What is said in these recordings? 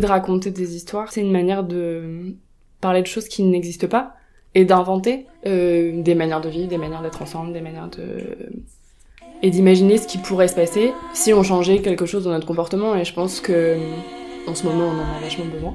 de raconter des histoires, c'est une manière de parler de choses qui n'existent pas et d'inventer euh, des manières de vivre, des manières d'être ensemble, des manières de et d'imaginer ce qui pourrait se passer si on changeait quelque chose dans notre comportement. Et je pense que en ce moment, on en a vachement besoin.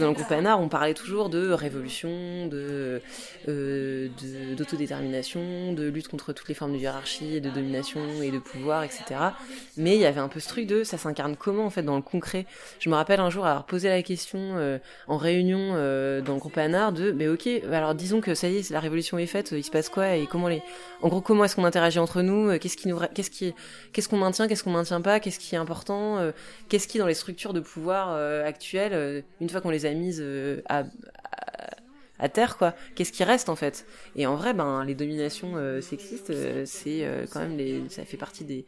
dans le groupe Anard, on parlait toujours de révolution, de euh, d'autodétermination, de, lutte contre toutes les formes de hiérarchie, de domination et de pouvoir, etc. Mais il y avait un peu ce truc de ça s'incarne comment en fait dans le concret? Je me rappelle un jour avoir posé la question euh, en réunion euh, dans le groupe Anard de mais ok, alors disons que ça y est, la révolution est faite, il se passe quoi et comment les, en gros comment est-ce qu'on interagit entre nous, qu'est-ce qui nous, qu'est-ce qui, qu'est-ce qu'on maintient, qu'est-ce qu'on maintient pas, qu'est-ce qui est important, qu'est-ce qui dans les structures de pouvoir actuelles, une fois qu'on les a mises à, à terre quoi qu'est-ce qui reste en fait? Et en vrai ben les dominations euh, sexistes euh, c'est euh, quand même les ça fait partie des,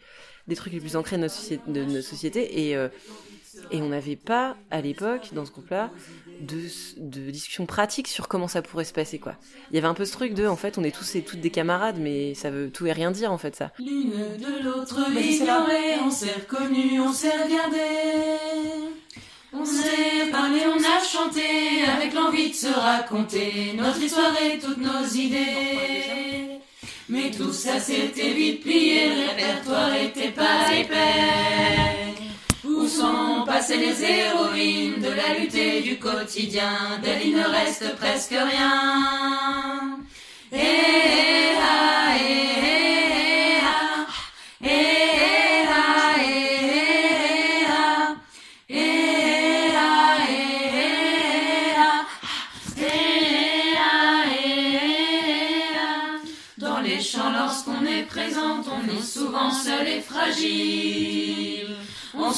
des trucs les plus ancrés de notre société, de notre société et et on n'avait pas à l'époque dans ce groupe-là de, de discussion pratique sur comment ça pourrait se passer quoi. Il y avait un peu ce truc de en fait on est tous et toutes des camarades mais ça veut tout et rien dire en fait ça. L'une de l'autre ignorée, on s'est reconnus, on s'est regardé. On s'est parlé, on a chanté, avec l'envie de se raconter notre histoire et toutes nos idées. Mais tout ça s'était vite plié, le répertoire était pas épais. Où sont passées les héroïnes de la lutte et du quotidien? D'elles il ne reste presque rien.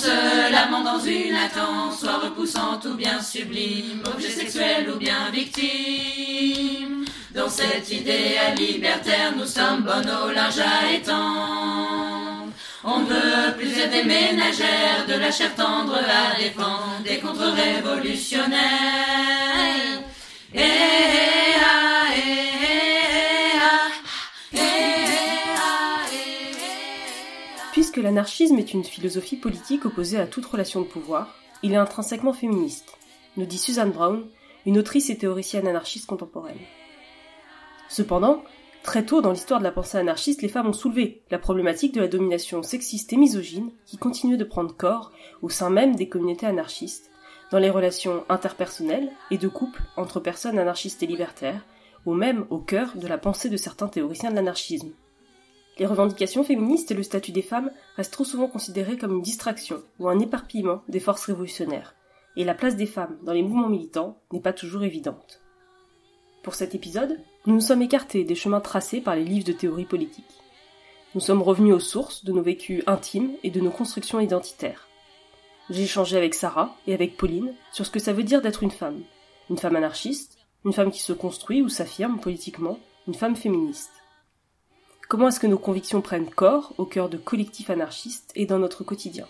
Se lamente dans une attente, soit repoussante ou bien sublime, objet sexuel ou bien victime. Dans cette idéal libertaire, nous sommes bon au linge à étendre. On ne veut plus être des ménagères, de la chair tendre à défendre, des contre-révolutionnaires. Et, ah, et, que l'anarchisme est une philosophie politique opposée à toute relation de pouvoir, il est intrinsèquement féministe, nous dit Suzanne Brown, une autrice et théoricienne anarchiste contemporaine. Cependant, très tôt dans l'histoire de la pensée anarchiste, les femmes ont soulevé la problématique de la domination sexiste et misogyne qui continue de prendre corps au sein même des communautés anarchistes, dans les relations interpersonnelles et de couple entre personnes anarchistes et libertaires, ou même au cœur de la pensée de certains théoriciens de l'anarchisme. Les revendications féministes et le statut des femmes restent trop souvent considérés comme une distraction ou un éparpillement des forces révolutionnaires, et la place des femmes dans les mouvements militants n'est pas toujours évidente. Pour cet épisode, nous nous sommes écartés des chemins tracés par les livres de théorie politique. Nous sommes revenus aux sources de nos vécus intimes et de nos constructions identitaires. J'ai échangé avec Sarah et avec Pauline sur ce que ça veut dire d'être une femme. Une femme anarchiste, une femme qui se construit ou s'affirme politiquement, une femme féministe. Comment est-ce que nos convictions prennent corps au cœur de collectifs anarchistes et dans notre quotidien?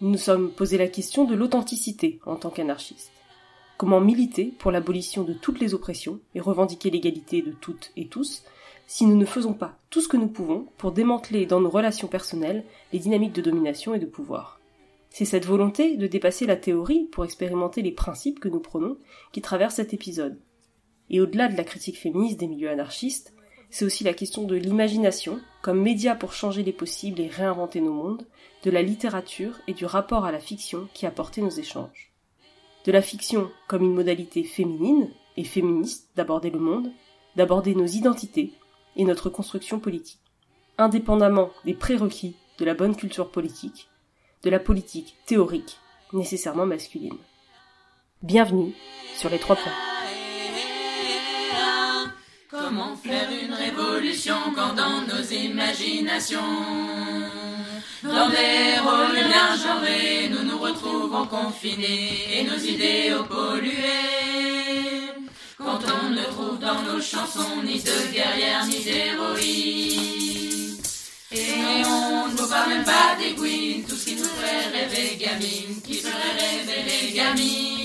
Nous nous sommes posé la question de l'authenticité en tant qu'anarchistes. Comment militer pour l'abolition de toutes les oppressions et revendiquer l'égalité de toutes et tous si nous ne faisons pas tout ce que nous pouvons pour démanteler dans nos relations personnelles les dynamiques de domination et de pouvoir? C'est cette volonté de dépasser la théorie pour expérimenter les principes que nous prenons qui traverse cet épisode. Et au-delà de la critique féministe des milieux anarchistes, c'est aussi la question de l'imagination comme média pour changer les possibles et réinventer nos mondes, de la littérature et du rapport à la fiction qui a porté nos échanges. De la fiction comme une modalité féminine et féministe d'aborder le monde, d'aborder nos identités et notre construction politique, indépendamment des prérequis de la bonne culture politique, de la politique théorique nécessairement masculine. Bienvenue sur les trois points. Comment faire une révolution quand dans nos imaginations, dans des rôles bien genrés, nous nous retrouvons confinés et nos idéaux pollués Quand on ne trouve dans nos chansons ni de guerrières ni d'héroïnes, Et on ne vaut pas même pas des gouines, tout ce qui nous ferait rêver gamine, qui ferait rêver les gamines.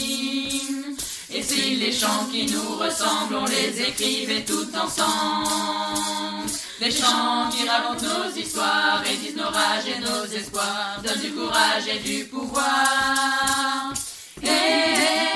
Les chants qui nous ressemblent, on les écrivait tout ensemble. Des chants qui racontent nos histoires et disent nos rages et nos espoirs, donnent du courage et du pouvoir. Et, et,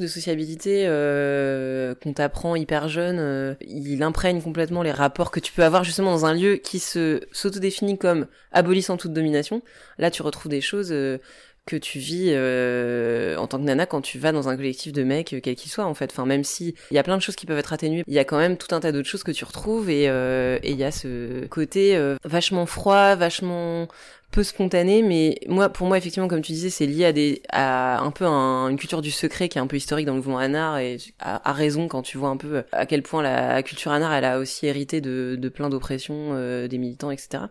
de sociabilité euh, qu'on t'apprend hyper jeune, euh, il imprègne complètement les rapports que tu peux avoir justement dans un lieu qui se s'autodéfinit comme abolissant toute domination. Là, tu retrouves des choses euh, que tu vis en tant que nana quand tu vas dans un collectif de mecs, quel qu'il soit en fait. Même si il y a plein de choses qui peuvent être atténuées, il y a quand même tout un tas d'autres choses que tu retrouves et et il y a ce côté vachement froid, vachement peu spontané, mais moi, pour moi, effectivement, comme tu disais, c'est lié à des, à un peu un- une culture du secret qui est un peu historique dans le mouvement Anar et à, à raison quand tu vois un peu à quel point la culture Anar, elle a aussi hérité de, de plein d'oppressions euh, des militants, etc.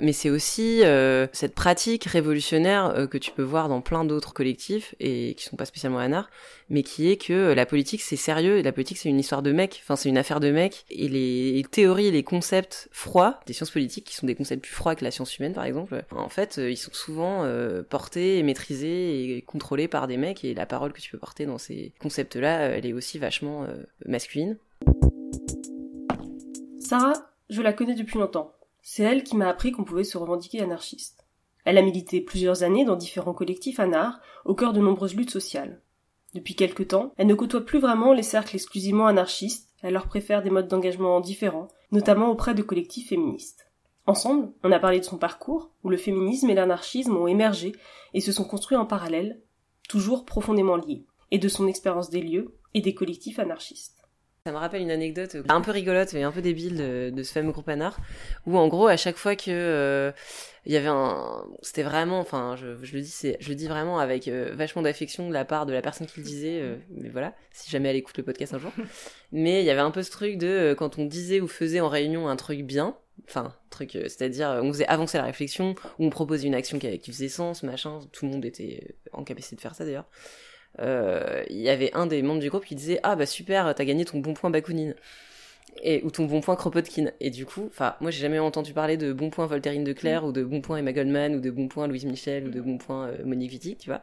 Mais c'est aussi euh, cette pratique révolutionnaire euh, que tu peux voir dans plein d'autres collectifs et qui sont pas spécialement Anar, mais qui est que la politique c'est sérieux et la politique c'est une histoire de mecs, enfin c'est une affaire de mecs et les, théories, les concepts froids des sciences politiques qui sont des concepts plus froids que la science humaine par exemple, en fait euh, ils sont souvent euh, portés et maîtrisés et contrôlés par des mecs et la parole que tu peux porter dans ces concepts là elle est aussi vachement euh, masculine. Sarah, je la connais depuis longtemps. C'est elle qui m'a appris qu'on pouvait se revendiquer anarchiste. Elle a milité plusieurs années dans différents collectifs anar, au cœur de nombreuses luttes sociales. Depuis quelque temps, elle ne côtoie plus vraiment les cercles exclusivement anarchistes, elle leur préfère des modes d'engagement différents, notamment auprès de collectifs féministes. Ensemble, on a parlé de son parcours, où le féminisme et l'anarchisme ont émergé et se sont construits en parallèle, toujours profondément liés, et de son expérience des lieux et des collectifs anarchistes. Ça me rappelle une anecdote un peu rigolote mais un peu débile de, de ce fameux groupe Anar où en gros à chaque fois que euh, il y avait un c'était vraiment enfin je, je le dis c'est je le dis vraiment avec euh, vachement d'affection de la part de la personne qui le disait euh, mais voilà si jamais elle écoute le podcast un jour. Mais il y avait un peu ce truc de euh, quand on disait ou faisait en réunion un truc bien enfin truc euh, c'est-à-dire euh, on faisait avancer la réflexion ou on proposait une action qui, qui faisait sens machin tout le monde était en capacité de faire ça d'ailleurs. euh, il y avait un des membres du groupe qui disait ah bah super t'as gagné ton bon point Bakounine et ou ton bon point Kropotkin. Et du coup enfin moi j'ai jamais entendu parler de bon point Voltairine de Clerc ou de bon point Emma Goldman ou de bon point Louise Michel ou de bon point euh, Monique Wittig tu vois.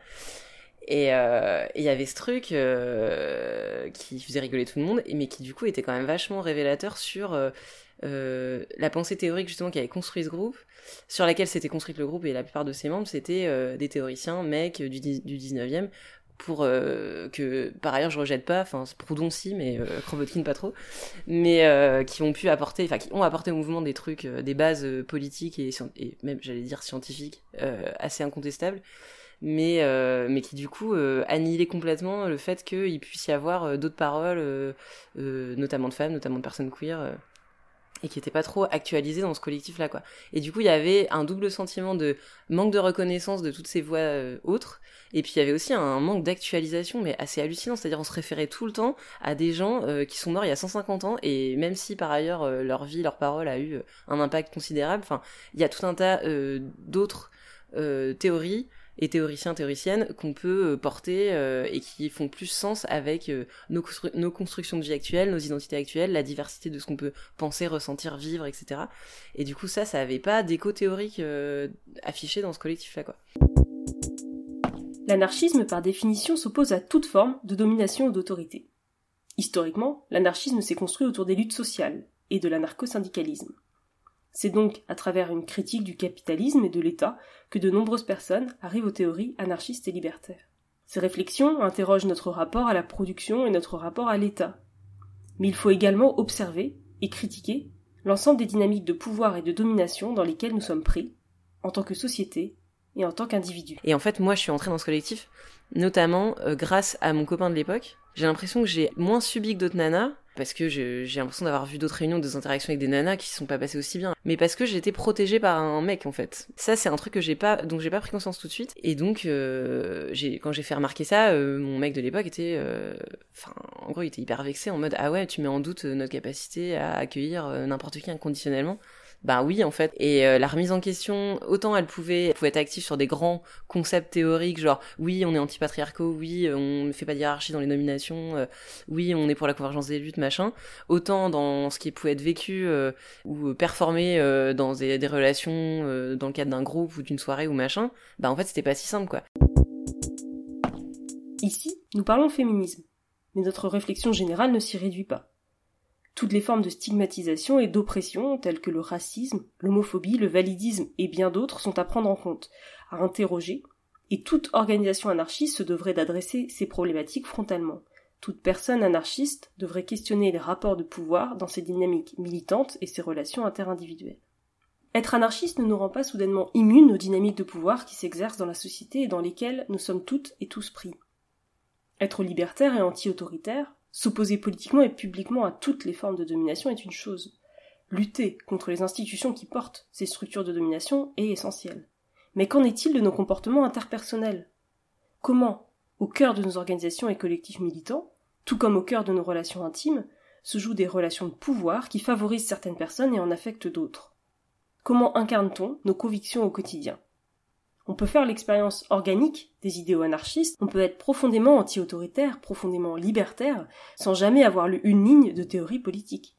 Et euh, et il y avait ce truc euh, qui faisait rigoler tout le monde mais qui du coup était quand même vachement révélateur sur euh, euh, la pensée théorique justement qui avait construit ce groupe sur laquelle s'était construit le groupe et la plupart de ses membres c'était euh, des théoriciens mecs du, du 19e euh, que par ailleurs je rejette pas enfin Proudhon si mais euh, Kropotkin pas trop mais euh, qui ont pu apporter enfin qui ont apporté au mouvement des trucs euh, des bases politiques et, même j'allais dire scientifiques assez incontestables mais mais qui du coup annihilaient complètement le fait qu'il puisse y avoir d'autres paroles notamment de femmes notamment de personnes queer et qui n'étaient pas trop actualisées dans ce collectif là quoi. Et du coup il y avait un double sentiment de manque de reconnaissance de toutes ces voix euh, autres et puis il y avait aussi un manque d'actualisation, mais assez hallucinant, c'est-à-dire on se référait tout le temps à des gens euh, qui sont morts il y a 150 ans, et même si par ailleurs euh, leur vie, leur parole a eu un impact considérable, enfin il y a tout un tas d'autres théories et théoriciens, théoriciennes qu'on peut euh, porter euh, et qui font plus sens avec euh, nos, constru- nos constructions de vie actuelles, nos identités actuelles, la diversité de ce qu'on peut penser, ressentir, vivre, etc. Et du coup ça, ça avait pas d'écho théorique affiché dans ce collectif-là. L'anarchisme, par définition, s'oppose à toute forme de domination ou d'autorité. Historiquement, l'anarchisme s'est construit autour des luttes sociales et de l'anarcho-syndicalisme. C'est donc à travers une critique du capitalisme et de l'État que de nombreuses personnes arrivent aux théories anarchistes et libertaires. Ces réflexions interrogent notre rapport à la production et notre rapport à l'État. Mais il faut également observer et critiquer l'ensemble des dynamiques de pouvoir et de domination dans lesquelles nous sommes pris, en tant que société et en tant qu'individu. Et en fait, moi, je suis entrée dans ce collectif, notamment euh, grâce à mon copain de l'époque. J'ai l'impression que j'ai moins subi que d'autres nanas, parce que j'ai l'impression d'avoir vu d'autres réunions, des interactions avec des nanas qui se sont pas passées aussi bien. Mais parce que été protégée par un mec, en fait. Ça, c'est un truc que j'ai pas, donc j'ai pas pris conscience tout de suite. Et donc, euh, quand j'ai fait remarquer ça, euh, mon mec de l'époque était, euh, enfin, en gros, il était hyper vexé en mode, ah ouais, tu mets en doute notre capacité à accueillir n'importe qui inconditionnellement. Bah oui en fait. Et euh, la remise en question, autant elle pouvait, elle pouvait être active sur des grands concepts théoriques, genre oui on est anti-patriarcaux, oui on ne fait pas de hiérarchie dans les nominations, euh, oui on est pour la convergence des luttes, machin. Autant dans ce qui pouvait être vécu euh, ou performé dans des, relations dans le cadre d'un groupe ou d'une soirée ou machin, bah en fait c'était pas si simple quoi. Ici, nous parlons féminisme, mais notre réflexion générale ne s'y réduit pas. Toutes les formes de stigmatisation et d'oppression, telles que le racisme, l'homophobie, le validisme et bien d'autres, sont à prendre en compte, à interroger, et toute organisation anarchiste se devrait d'adresser ces problématiques frontalement. Toute personne anarchiste devrait questionner les rapports de pouvoir dans ses dynamiques militantes et ses relations interindividuelles. Être anarchiste ne nous rend pas soudainement immunes aux dynamiques de pouvoir qui s'exercent dans la société et dans lesquelles nous sommes toutes et tous pris. Être libertaire et anti-autoritaire, S'opposer politiquement et publiquement à toutes les formes de domination est une chose. Lutter contre les institutions qui portent ces structures de domination est essentiel. Mais qu'en est-il de nos comportements interpersonnels? Comment, au cœur de nos organisations et collectifs militants, tout comme au cœur de nos relations intimes, se jouent des relations de pouvoir qui favorisent certaines personnes et en affectent d'autres? Comment incarne-t-on nos convictions au quotidien? On peut faire l'expérience organique des idéaux anarchistes, on peut être profondément anti-autoritaire, profondément libertaire, sans jamais avoir lu une ligne de théorie politique.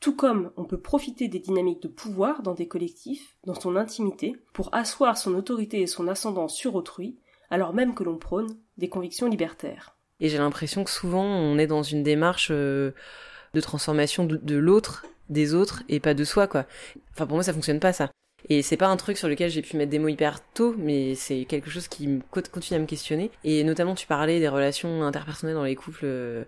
Tout comme on peut profiter des dynamiques de pouvoir dans des collectifs, dans son intimité, pour asseoir son autorité et son ascendant sur autrui, alors même que l'on prône des convictions libertaires. Et j'ai l'impression que souvent on est dans une démarche euh, de transformation de, l'autre, des autres, et pas de soi, quoi. Enfin, pour moi, ça fonctionne pas, ça. Et c'est pas un truc sur lequel j'ai pu mettre des mots hyper tôt, mais c'est quelque chose qui continue à me questionner. Et notamment, tu parlais des relations interpersonnelles dans les couples. Euh,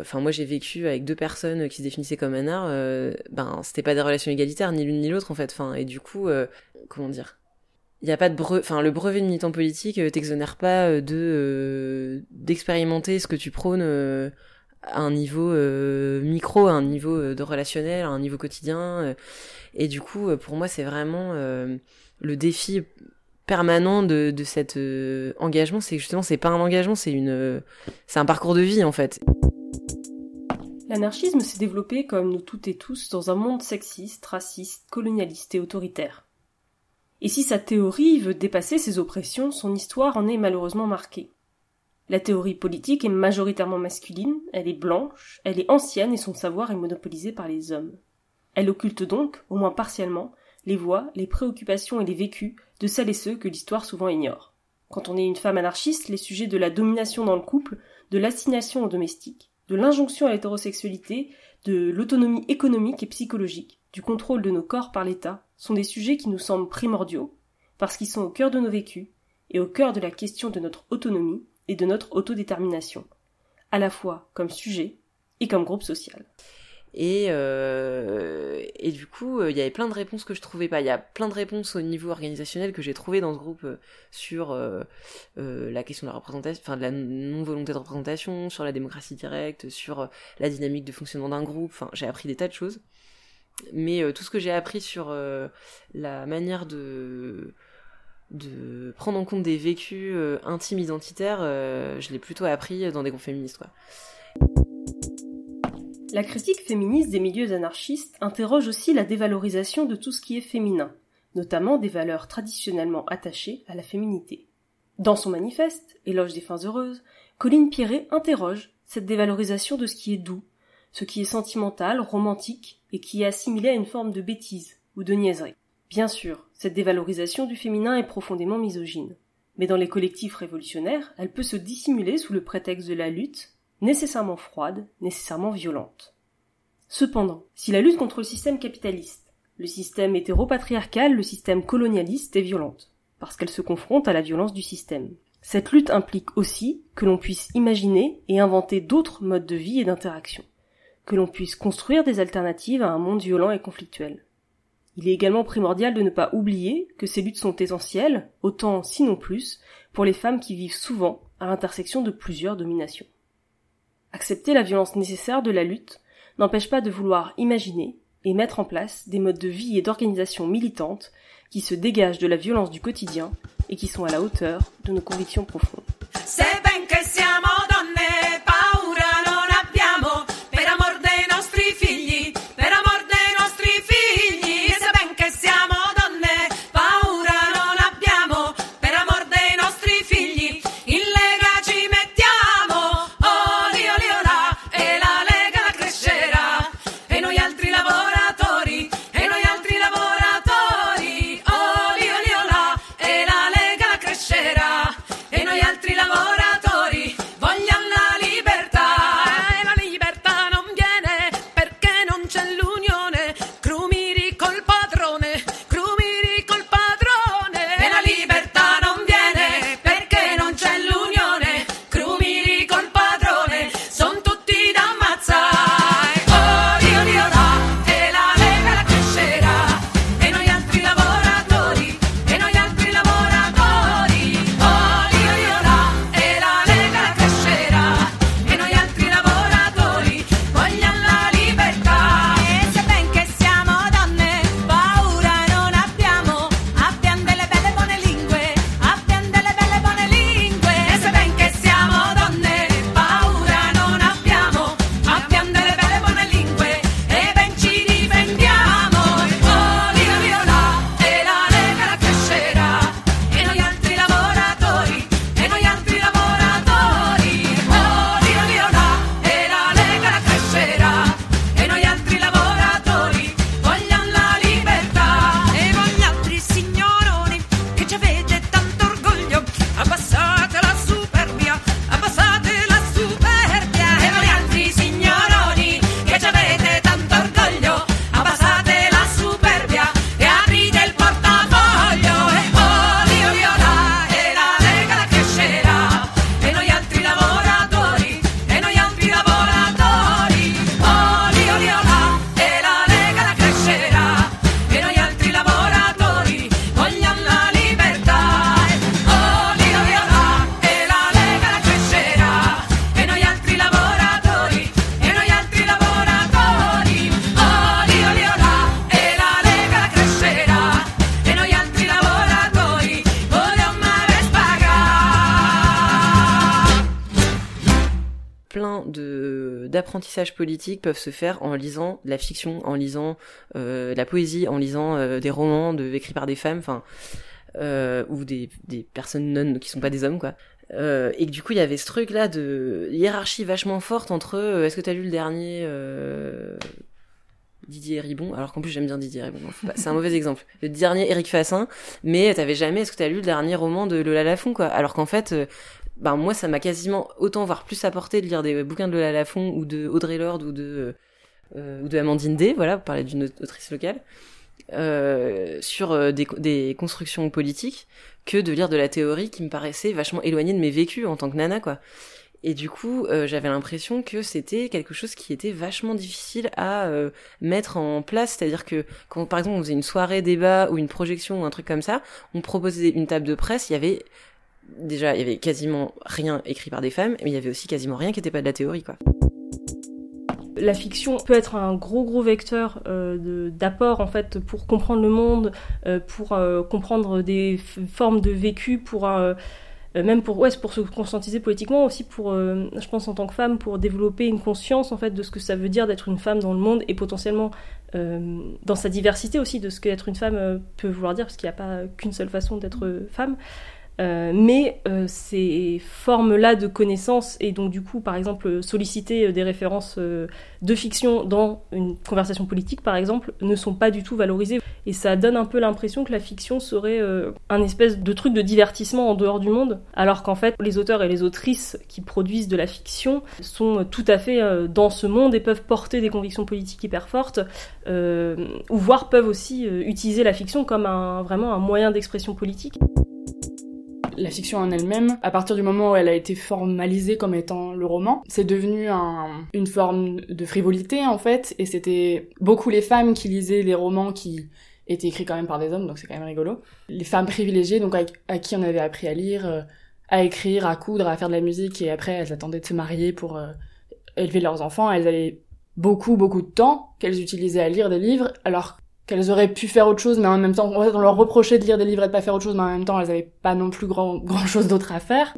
enfin, moi, j'ai vécu avec deux personnes qui se définissaient comme un art. Euh, ben, c'était pas des relations égalitaires, ni l'une ni l'autre, en fait. Enfin, et du coup, euh, comment dire? Il y a pas de brevet, enfin le brevet de militant politique t'exonère pas de d'expérimenter ce que tu prônes à un niveau micro, à un niveau de relationnel, à un niveau quotidien. Et du coup, euh, pour moi, c'est vraiment euh, le défi permanent de, de cet euh, engagement, c'est justement, c'est pas un engagement, c'est une, un parcours de vie en fait. L'anarchisme s'est développé comme nous toutes et tous dans un monde sexiste, raciste, colonialiste et autoritaire. Et si sa théorie veut dépasser ces oppressions, son histoire en est malheureusement marquée. La théorie politique est majoritairement masculine, elle est blanche, elle est ancienne et son savoir est monopolisé par les hommes. Elle occulte donc, au moins partiellement, les voix, les préoccupations et les vécus de celles et ceux que l'histoire souvent ignore. Quand on est une femme anarchiste, les sujets de la domination dans le couple, de l'assignation au domestique, de l'injonction à l'hétérosexualité, de l'autonomie économique et psychologique, du contrôle de nos corps par l'État, sont des sujets qui nous semblent primordiaux, parce qu'ils sont au cœur de nos vécus, et au cœur de la question de notre autonomie et de notre autodétermination, à la fois comme sujet et comme groupe social. Et, euh, et du coup, euh, il y avait plein de réponses que je trouvais pas. Il y a plein de réponses au niveau organisationnel que j'ai trouvé dans ce groupe euh, sur la question de la représentation, enfin de la non-volonté de représentation, sur la démocratie directe, sur la dynamique de fonctionnement d'un groupe. Enfin, j'ai appris des tas de choses. Mais tout ce que j'ai appris sur la manière de de prendre en compte des vécus intimes identitaires, je l'ai plutôt appris dans des groupes féministes. Quoi. La critique féministe des milieux anarchistes interroge aussi la dévalorisation de tout ce qui est féminin, notamment des valeurs traditionnellement attachées à la féminité. Dans son manifeste, Éloge des fins heureuses, Colline Pierret interroge cette dévalorisation de ce qui est doux, ce qui est sentimental, romantique, et qui est assimilé à une forme de bêtise ou de niaiserie. Bien sûr, cette dévalorisation du féminin est profondément misogyne. Mais dans les collectifs révolutionnaires, elle peut se dissimuler sous le prétexte de la lutte nécessairement froide, nécessairement violente. Cependant, si la lutte contre le système capitaliste, le système hétéropatriarcal, le système colonialiste est violente, parce qu'elle se confronte à la violence du système. Cette lutte implique aussi que l'on puisse imaginer et inventer d'autres modes de vie et d'interaction, que l'on puisse construire des alternatives à un monde violent et conflictuel. Il est également primordial de ne pas oublier que ces luttes sont essentielles, autant sinon plus, pour les femmes qui vivent souvent à l'intersection de plusieurs dominations. Accepter la violence nécessaire de la lutte n'empêche pas de vouloir imaginer et mettre en place des modes de vie et d'organisation militantes qui se dégagent de la violence du quotidien et qui sont à la hauteur de nos convictions profondes. D'apprentissage politique peuvent se faire en lisant la fiction, en lisant de la poésie, en lisant des romans écrits par des femmes, enfin, ou des, personnes non qui sont pas des hommes, quoi. Euh, et que du coup, il y avait ce truc-là de hiérarchie vachement forte entre euh, est-ce que t'as lu le dernier euh, Didier Ribon? Alors qu'en plus, j'aime bien Didier Ribon. C'est un mauvais exemple. Le dernier Eric Fassin, mais t'avais jamais est-ce que t'as lu le dernier roman de Lola Lafont, quoi? Alors qu'en fait, ben moi, ça m'a quasiment autant, voire plus apporté de lire des bouquins de Lola Lafont ou de Audrey Lorde ou de, ou de Amandine D, voilà, pour parler d'une autrice locale. sur des, des constructions politiques que de lire de la théorie qui me paraissait vachement éloignée de mes vécus en tant que nana, quoi. Et du coup, euh, j'avais l'impression que c'était quelque chose qui était vachement difficile à euh, mettre en place. C'est-à-dire que quand, par exemple, on faisait une soirée débat ou une projection ou un truc comme ça, on proposait une table de presse, il y avait déjà, il y avait quasiment rien écrit par des femmes, mais il y avait aussi quasiment rien qui n'était pas de la théorie, quoi. La fiction peut être un gros gros vecteur euh, d'apport en fait pour comprendre le monde, euh, pour euh, comprendre des formes de vécu, pour même pour ouais, pour se conscientiser politiquement aussi pour je pense en tant que femme pour développer une conscience en fait de ce que ça veut dire d'être une femme dans le monde et potentiellement dans sa diversité aussi de ce qu'être une femme peut vouloir dire parce qu'il n'y a pas qu'une seule façon d'être femme euh, mais euh, ces formes-là de connaissances et donc du coup par exemple solliciter euh, des références de fiction dans une conversation politique par exemple ne sont pas du tout valorisées. Et ça donne un peu l'impression que la fiction serait un espèce de truc de divertissement en dehors du monde alors qu'en fait les auteurs et les autrices qui produisent de la fiction sont tout à fait dans ce monde et peuvent porter des convictions politiques hyper fortes ou voire peuvent aussi utiliser la fiction comme un, vraiment un moyen d'expression politique la fiction en elle-même, à partir du moment où elle a été formalisée comme étant le roman, c'est devenu une forme de frivolité en fait, et c'était beaucoup les femmes qui lisaient les romans qui étaient écrits quand même par des hommes, donc c'est quand même rigolo. Les femmes privilégiées, donc à, qui on avait appris à lire, euh, à écrire, à coudre, à faire de la musique, et après elles attendaient de se marier pour euh, élever leurs enfants, elles avaient beaucoup beaucoup de temps qu'elles utilisaient à lire des livres, alors qu'elles auraient pu faire autre chose, mais en même temps, on leur reprochait de lire des livres et de pas faire autre chose, mais en même temps, elles avaient pas non plus grand, grand chose d'autre à faire.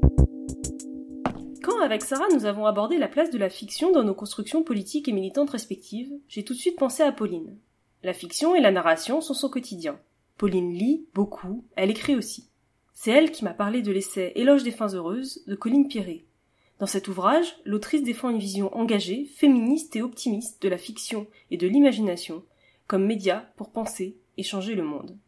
Quand, avec Sarah, nous avons abordé la place de la fiction dans nos constructions politiques et militantes respectives, j'ai tout de suite pensé à Pauline. La fiction et la narration sont son quotidien. Pauline lit beaucoup, elle écrit aussi. C'est elle qui m'a parlé de l'essai Éloge des fins heureuses de Colline Pierret. Dans cet ouvrage, l'autrice défend une vision engagée, féministe et optimiste de la fiction et de l'imagination, comme média pour penser et changer le monde.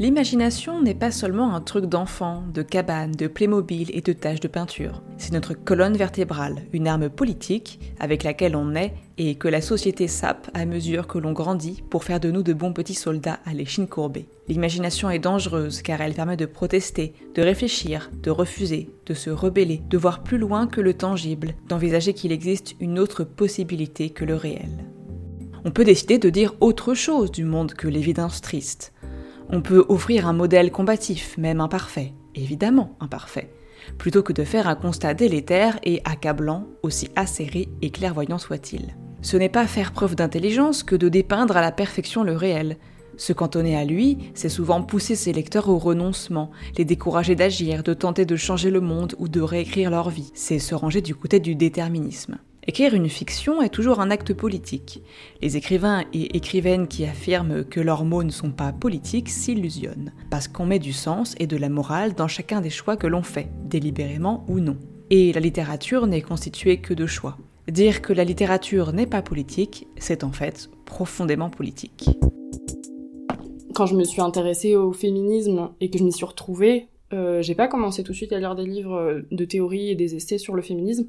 L'imagination n'est pas seulement un truc d'enfant, de cabane, de Playmobil et de tâches de peinture. C'est notre colonne vertébrale, une arme politique avec laquelle on naît et que la société sape à mesure que l'on grandit pour faire de nous de bons petits soldats à l'échine courbée. L'imagination est dangereuse car elle permet de protester, de réfléchir, de refuser, de se rebeller, de voir plus loin que le tangible, d'envisager qu'il existe une autre possibilité que le réel. On peut décider de dire autre chose du monde que l'évidence triste on peut offrir un modèle combatif, même imparfait, évidemment imparfait, plutôt que de faire un constat délétère et accablant, aussi acéré et clairvoyant soit-il. Ce n'est pas faire preuve d'intelligence que de dépeindre à la perfection le réel. Se cantonner à lui, c'est souvent pousser ses lecteurs au renoncement, les décourager d'agir, de tenter de changer le monde ou de réécrire leur vie. C'est se ranger du côté du déterminisme. Écrire une fiction est toujours un acte politique. Les écrivains et écrivaines qui affirment que leurs mots ne sont pas politiques s'illusionnent, parce qu'on met du sens et de la morale dans chacun des choix que l'on fait, délibérément ou non. Et la littérature n'est constituée que de choix. Dire que la littérature n'est pas politique, c'est en fait profondément politique. Quand je me suis intéressée au féminisme et que je m'y suis retrouvée, euh, j'ai pas commencé tout de suite à lire des livres de théorie et des essais sur le féminisme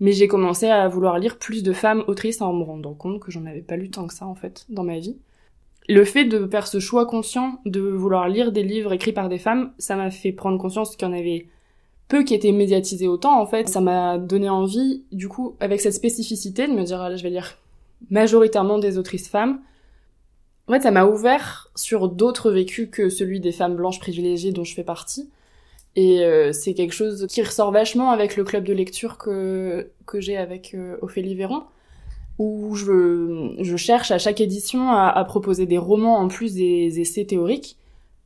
mais j'ai commencé à vouloir lire plus de femmes autrices en me rendant compte que j'en avais pas lu tant que ça en fait dans ma vie. Le fait de faire ce choix conscient de vouloir lire des livres écrits par des femmes, ça m'a fait prendre conscience qu'il y en avait peu qui étaient médiatisés autant en fait. Ça m'a donné envie, du coup, avec cette spécificité, de me dire, allez, je vais lire majoritairement des autrices femmes. En fait, ça m'a ouvert sur d'autres vécus que celui des femmes blanches privilégiées dont je fais partie. Et euh, c'est quelque chose qui ressort vachement avec le club de lecture que, que j'ai avec euh, Ophélie Véron, où je, je cherche à chaque édition à, à, proposer des romans en plus des essais théoriques,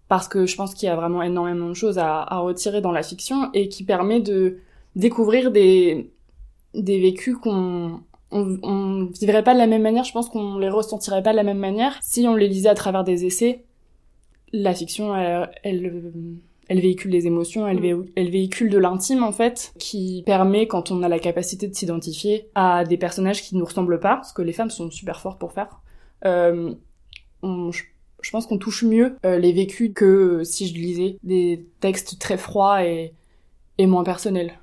parce que je pense qu'il y a vraiment énormément de choses à, à, retirer dans la fiction et qui permet de découvrir des, des vécus qu'on on, on vivrait pas de la même manière, je pense qu'on les ressentirait pas de la même manière si on les lisait à travers des essais. La fiction, elle, elle, elle véhicule des émotions, elle, elle véhicule de l'intime en fait, qui permet, quand on a la capacité de s'identifier à des personnages qui nous ressemblent pas, parce que les femmes sont super fortes pour faire, euh, on, je, je, pense qu'on touche mieux euh, les vécus que si je lisais des textes très froids et, et moins personnels.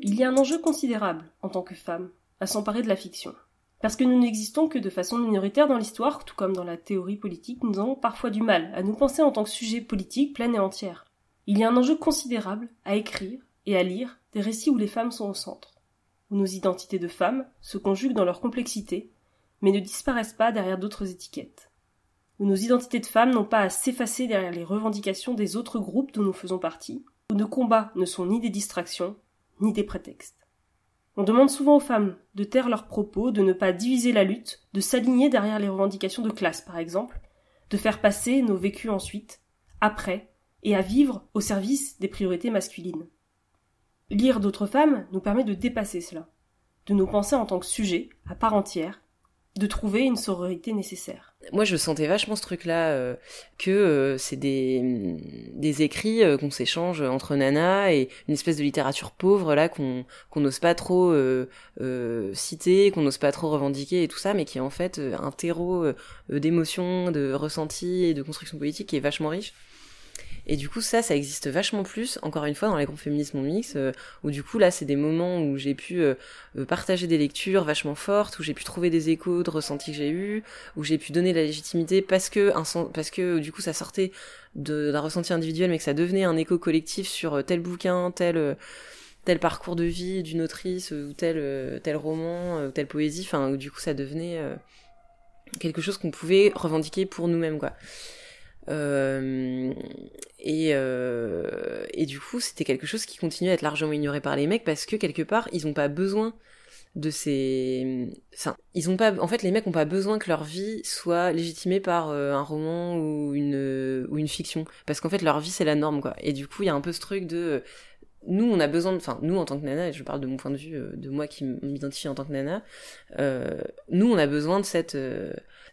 Il y a un enjeu considérable, en tant que femme, à s'emparer de la fiction. Parce que nous n'existons que de façon minoritaire dans l'histoire, tout comme dans la théorie politique, nous avons parfois du mal à nous penser en tant que sujet politique plein et entière. Il y a un enjeu considérable à écrire et à lire des récits où les femmes sont au centre, où nos identités de femmes se conjuguent dans leur complexité, mais ne disparaissent pas derrière d'autres étiquettes, où nos identités de femmes n'ont pas à s'effacer derrière les revendications des autres groupes dont nous faisons partie, où nos combats ne sont ni des distractions, ni des prétextes. On demande souvent aux femmes de taire leurs propos, de ne pas diviser la lutte, de s'aligner derrière les revendications de classe, par exemple, de faire passer nos vécus ensuite, après, et à vivre au service des priorités masculines. Lire d'autres femmes nous permet de dépasser cela, de nous penser en tant que sujet, à part entière, de trouver une sororité nécessaire. Moi, je sentais vachement ce truc-là, euh, que euh, c'est des, mm, des écrits euh, qu'on s'échange entre nanas et une espèce de littérature pauvre là qu'on qu'on n'ose pas trop citer, qu'on n'ose pas trop revendiquer et tout ça, mais qui est en fait un terreau d'émotions, de ressentis et de construction politique qui est vachement riche. Et du coup, ça, ça existe vachement plus, encore une fois, dans les groupes féministes mon mix, euh, où du coup, là, c'est des moments où j'ai pu euh, euh, partager des lectures vachement fortes, où j'ai pu trouver des échos de ressentis que j'ai eu, où j'ai pu donner la légitimité parce que, du coup, ça sortait d'un ressenti individuel, mais que ça devenait un écho collectif sur tel bouquin, tel parcours de vie d'une autrice ou tel roman ou telle poésie enfin du coup ça devenait quelque chose qu'on pouvait revendiquer pour nous-mêmes quoi euh, et, euh, et du coup, c'était quelque chose qui continuait à être largement ignoré par les mecs parce que quelque part, ils ont pas besoin de ces enfin ils pas en fait les mecs ont pas besoin que leur vie soit légitimée par euh, un roman ou une ou une fiction. Parce qu'en fait leur vie c'est la norme quoi. Et du coup il y a un peu ce truc de nous on a besoin enfin nous en tant que nana et je parle de mon point de vue de moi qui m'identifie en tant que nana nous on a besoin de cette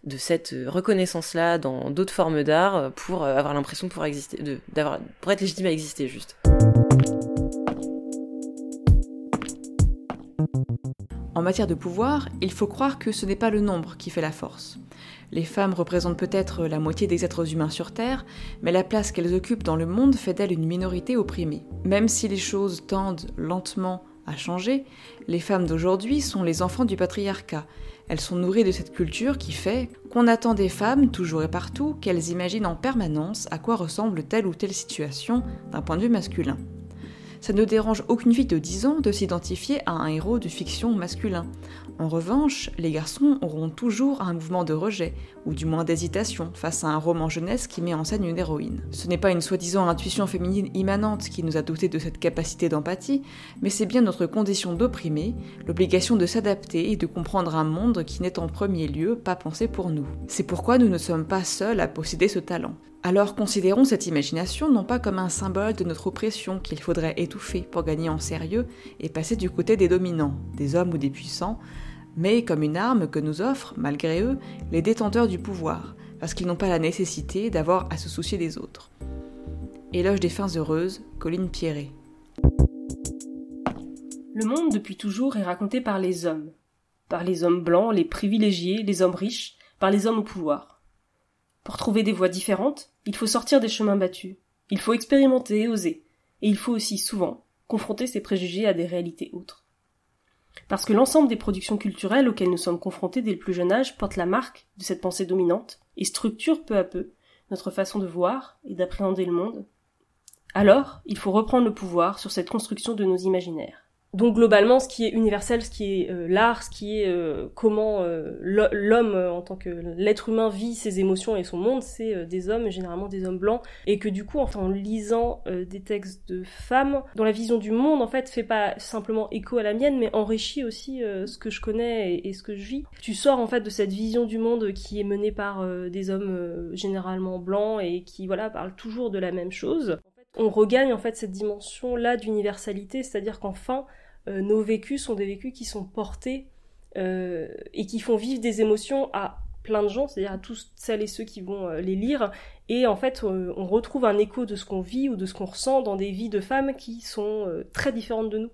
de cette reconnaissance-là dans d'autres formes d'art pour euh, avoir l'impression de pouvoir exister, pour être légitime à exister juste. En matière de pouvoir, il faut croire que ce n'est pas le nombre qui fait la force. Les femmes représentent peut-être la moitié des êtres humains sur Terre, mais la place qu'elles occupent dans le monde fait d'elles une minorité opprimée. Même si les choses tendent lentement à changer, les femmes d'aujourd'hui sont les enfants du patriarcat, elles sont nourries de cette culture qui fait qu'on attend des femmes, toujours et partout, qu'elles imaginent en permanence à quoi ressemble telle ou telle situation d'un point de vue masculin. Ça ne dérange aucune fille de 10 ans de s'identifier à un héros de fiction masculin. En revanche, les garçons auront toujours un mouvement de rejet, ou du moins d'hésitation, face à un roman jeunesse qui met en scène une héroïne. Ce n'est pas une soi-disant intuition féminine immanente qui nous a doté de cette capacité d'empathie, mais c'est bien notre condition d'opprimer, l'obligation de s'adapter et de comprendre un monde qui n'est en premier lieu pas pensé pour nous. C'est pourquoi nous ne sommes pas seuls à posséder ce talent. Alors considérons cette imagination non pas comme un symbole de notre oppression qu'il faudrait étouffer pour gagner en sérieux et passer du côté des dominants, des hommes ou des puissants, mais comme une arme que nous offrent, malgré eux, les détenteurs du pouvoir, parce qu'ils n'ont pas la nécessité d'avoir à se soucier des autres. Éloge des fins heureuses, Colline Pierret. Le monde depuis toujours est raconté par les hommes, par les hommes blancs, les privilégiés, les hommes riches, par les hommes au pouvoir. Pour trouver des voies différentes, il faut sortir des chemins battus, il faut expérimenter, oser, et il faut aussi souvent confronter ses préjugés à des réalités autres. Parce que l'ensemble des productions culturelles auxquelles nous sommes confrontés dès le plus jeune âge portent la marque de cette pensée dominante et structurent peu à peu notre façon de voir et d'appréhender le monde. Alors, il faut reprendre le pouvoir sur cette construction de nos imaginaires. Donc globalement, ce qui est universel, ce qui est euh, l'art, ce qui est euh, comment euh, l'homme en tant que l'être humain vit ses émotions et son monde, c'est des hommes, généralement des hommes blancs, et que du coup, enfin, en lisant des textes de femmes, dont la vision du monde en fait fait pas simplement écho à la mienne, mais enrichit aussi ce que je connais et, et, ce que je vis. Tu sors en fait de cette vision du monde qui est menée par des hommes généralement blancs et qui voilà parlent toujours de la même chose on regagne en fait cette dimension là d'universalité, c'est-à-dire qu'enfin euh, nos vécus sont des vécus qui sont portés euh, et qui font vivre des émotions à plein de gens, c'est-à-dire à tous celles et ceux qui vont euh, les lire. Et en fait, on retrouve un écho de ce qu'on vit ou de ce qu'on ressent dans des vies de femmes qui sont très différentes de nous.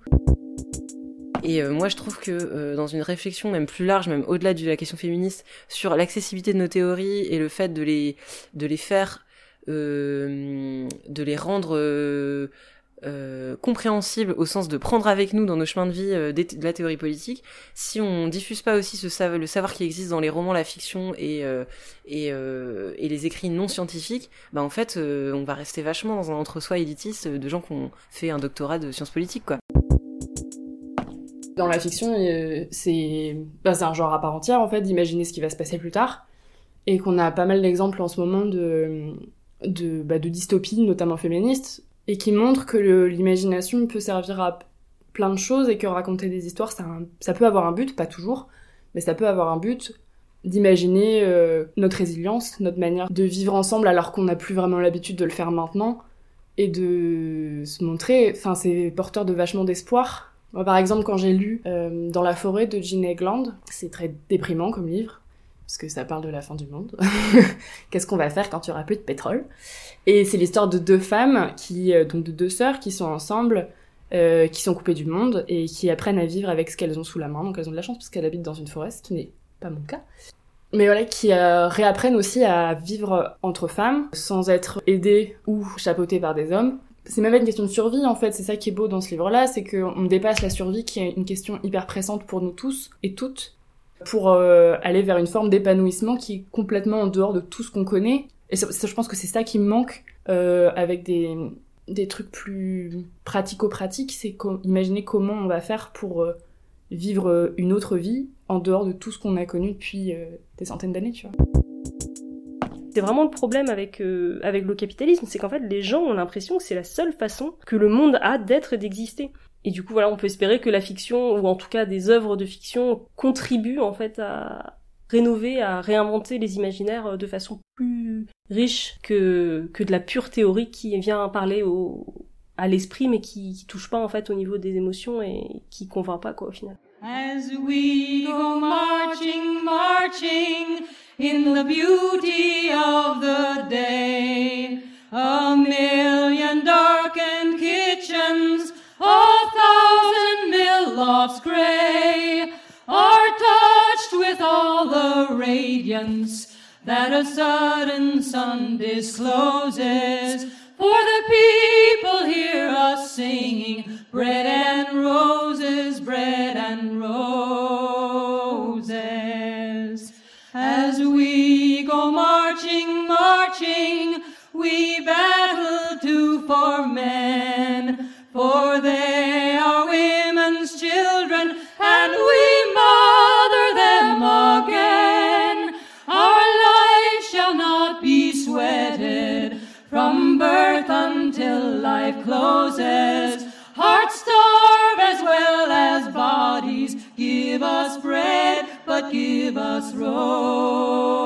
Et moi, je trouve que dans une réflexion même plus large, même au-delà de la question féministe, sur l'accessibilité de nos théories et le fait de les de les faire, de les rendre euh, compréhensible au sens de prendre avec nous dans nos chemins de vie euh, de la théorie politique, si on diffuse pas aussi le savoir qui existe dans les romans, la fiction et euh, les écrits non scientifiques, bah en fait on va rester vachement dans un entre-soi élitiste de gens qui ont fait un doctorat de sciences politiques quoi. Dans la fiction, c'est bah, un genre à part entière en fait d'imaginer ce qui va se passer plus tard et qu'on a pas mal d'exemples en ce moment de de, bah, de dystopie, notamment féministes, et qui montre que l'imagination peut servir à plein de choses et que raconter des histoires, ça, peut avoir un but, pas toujours, mais ça peut avoir un but d'imaginer euh, notre résilience, notre manière de vivre ensemble alors qu'on n'a plus vraiment l'habitude de le faire maintenant et de se montrer, enfin c'est porteur de vachement d'espoir. Moi par exemple quand j'ai lu euh, Dans la forêt de Jean Egland, c'est très déprimant comme livre, parce que ça parle de la fin du monde. Qu'est-ce qu'on va faire quand il y aura plus de pétrole? Et c'est l'histoire de deux femmes, qui, euh, donc de deux sœurs, qui sont ensemble, euh, qui sont coupées du monde et qui apprennent à vivre avec ce qu'elles ont sous la main. Donc elles ont de la chance parce qu'elles habitent dans une forêt, ce qui n'est pas mon cas. Mais voilà, qui euh, réapprennent aussi à vivre entre femmes sans être aidées ou chapeautées par des hommes. C'est même une question de survie en fait, c'est ça qui est beau dans ce livre-là, c'est qu'on dépasse la survie qui est une question hyper pressante pour nous tous et toutes, pour euh, aller vers une forme d'épanouissement qui est complètement en dehors de tout ce qu'on connaît. Et je pense que c'est ça qui me manque euh, avec des, des trucs plus pratico-pratiques, c'est imaginer comment on va faire pour euh, vivre une autre vie en dehors de tout ce qu'on a connu depuis des centaines d'années, tu vois. C'est vraiment le problème avec, avec le capitalisme, c'est qu'en fait les gens ont l'impression que c'est la seule façon que le monde a d'être et d'exister. Et du coup, voilà, on peut espérer que la fiction, ou en tout cas des œuvres de fiction, contribuent en fait à rénover, à réinventer les imaginaires euh, de façon plus riche que, que de la pure théorie qui vient parler au, à l'esprit mais qui, qui touche pas en fait au niveau des émotions et qui convainc pas quoi au final. As we go marching, marching in the beauty of the day, a million darkened kitchens a thousand mill lofts grey are touched with all the radiance that a sudden sun discloses. For the people hear us singing bread and roses, bread and roses. As we go marching, marching, we battle to for men. For they are women's children, and we mother them again. Our life shall not be sweated from birth until life closes. Hearts starve as well as bodies. Give us bread, but give us roses.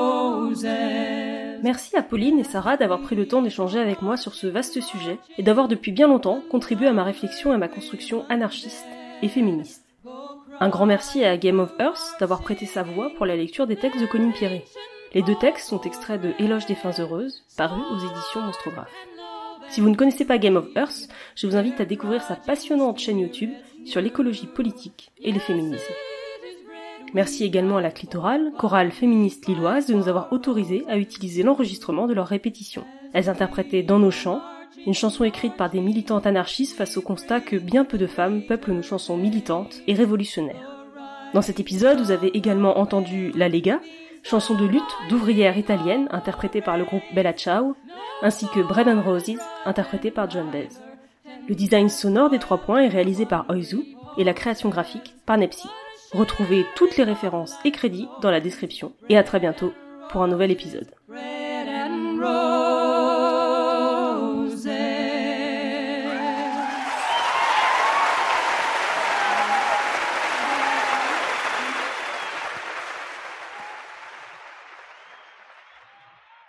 Merci à Pauline et Sarah d'avoir pris le temps d'échanger avec moi sur ce vaste sujet et d'avoir depuis bien longtemps contribué à ma réflexion et à ma construction anarchiste et féministe. Un grand merci à Game of Earth d'avoir prêté sa voix pour la lecture des textes de Colline Pierret. Les deux textes sont extraits de Éloge des fins heureuses, paru aux éditions Monstrographe. Si vous ne connaissez pas Game of Earth, je vous invite à découvrir sa passionnante chaîne YouTube sur l'écologie politique et les féminismes. Merci également à la Clitoral, chorale féministe lilloise, de nous avoir autorisé à utiliser l'enregistrement de leurs répétitions. Elles interprétaient Dans nos chants, une chanson écrite par des militantes anarchistes face au constat que bien peu de femmes peuplent nos chansons militantes et révolutionnaires. Dans cet épisode, vous avez également entendu La Lega, chanson de lutte d'ouvrières italiennes interprétée par le groupe Bella Ciao, ainsi que Bread and Roses, interprétée par John Baez. Le design sonore des trois points est réalisé par Oizu, et la création graphique par Nepsi. Retrouvez toutes les références et crédits dans la description et à très bientôt pour un nouvel épisode.